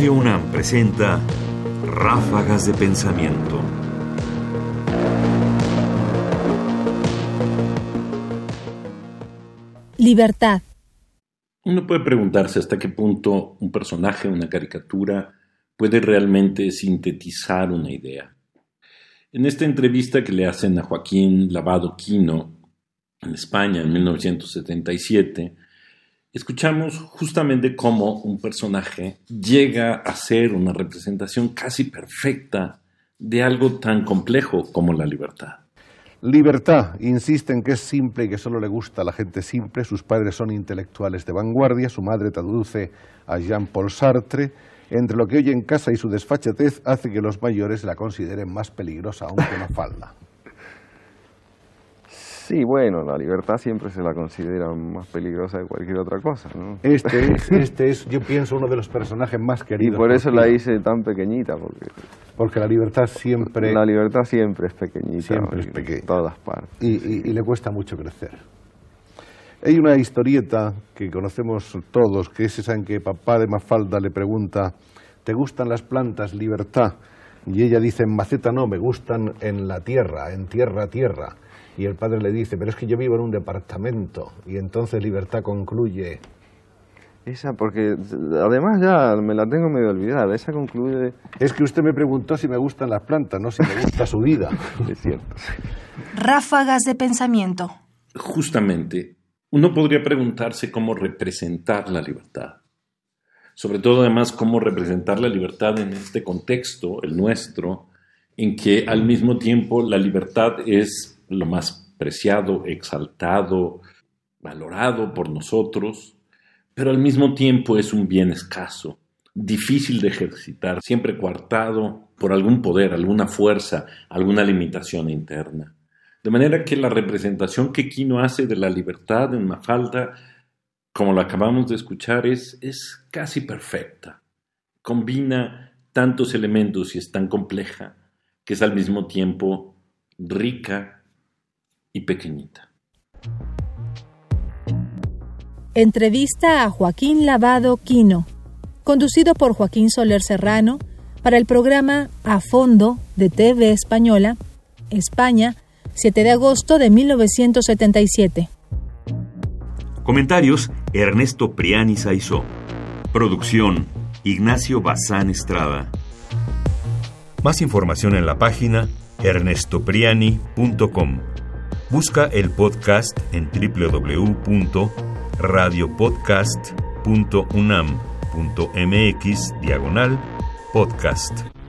Radio UNAM presenta Ráfagas de Pensamiento. Libertad. Uno puede preguntarse hasta qué punto un personaje, una caricatura, puede realmente sintetizar una idea. En esta entrevista que le hacen a Joaquín Lavado Quino en España en 1977, escuchamos justamente cómo un personaje llega a ser una representación casi perfecta de algo tan complejo como la libertad. Libertad, insiste en que es simple y que solo le gusta a la gente simple. Sus padres son intelectuales de vanguardia, su madre traduce a Jean-Paul Sartre. Entre lo que oye en casa y su desfachatez hace que los mayores la consideren más peligrosa aún que una falda. Sí, bueno, la libertad siempre se la considera más peligrosa que cualquier otra cosa, ¿no? Este es, este es, yo pienso, uno de los personajes más Y queridos. por eso la hice tan pequeñita, porque Porque la libertad siempre... la libertad siempre es pequeñita. Siempre es en pequeña. todas partes. y, y- y le cuesta mucho crecer. Hay una historieta que conocemos todos, que es esa en que papá de Mafalda le pregunta, ¿te gustan las plantas, libertad? Y ella dice, en maceta no, me gustan en la tierra, en tierra, tierra. Y el padre le dice, pero es que yo vivo en un departamento. Y entonces libertad concluye, Esa, porque además ya me la tengo medio olvidada. Esa concluye, es que usted me preguntó si me gustan las plantas, no si me gusta su vida. es cierto. Ráfagas de pensamiento. Justamente, uno podría preguntarse cómo representar la libertad. Sobre todo, además, cómo representar la libertad en este contexto, el nuestro, en que al mismo tiempo la libertad es lo más preciado, exaltado, valorado por nosotros, pero al mismo tiempo es un bien escaso, difícil de ejercitar, siempre coartado por algún poder, alguna fuerza, alguna limitación interna. De manera que la representación que Quino hace de la libertad en Mafalda, como lo acabamos de escuchar, es, es casi perfecta. Combina tantos elementos y es tan compleja que es al mismo tiempo rica y pequeñita. Entrevista a Joaquín Lavado Quino, conducido por Joaquín Soler Serrano para el programa A Fondo de TV Española, España, 7 de agosto de 1977. Comentarios: Ernesto Priani Saizó. Producción: Ignacio Bazán Estrada. Más información en la página ernestopriani.com. Busca el podcast en www.radiopodcast.unam.mx diagonal podcast.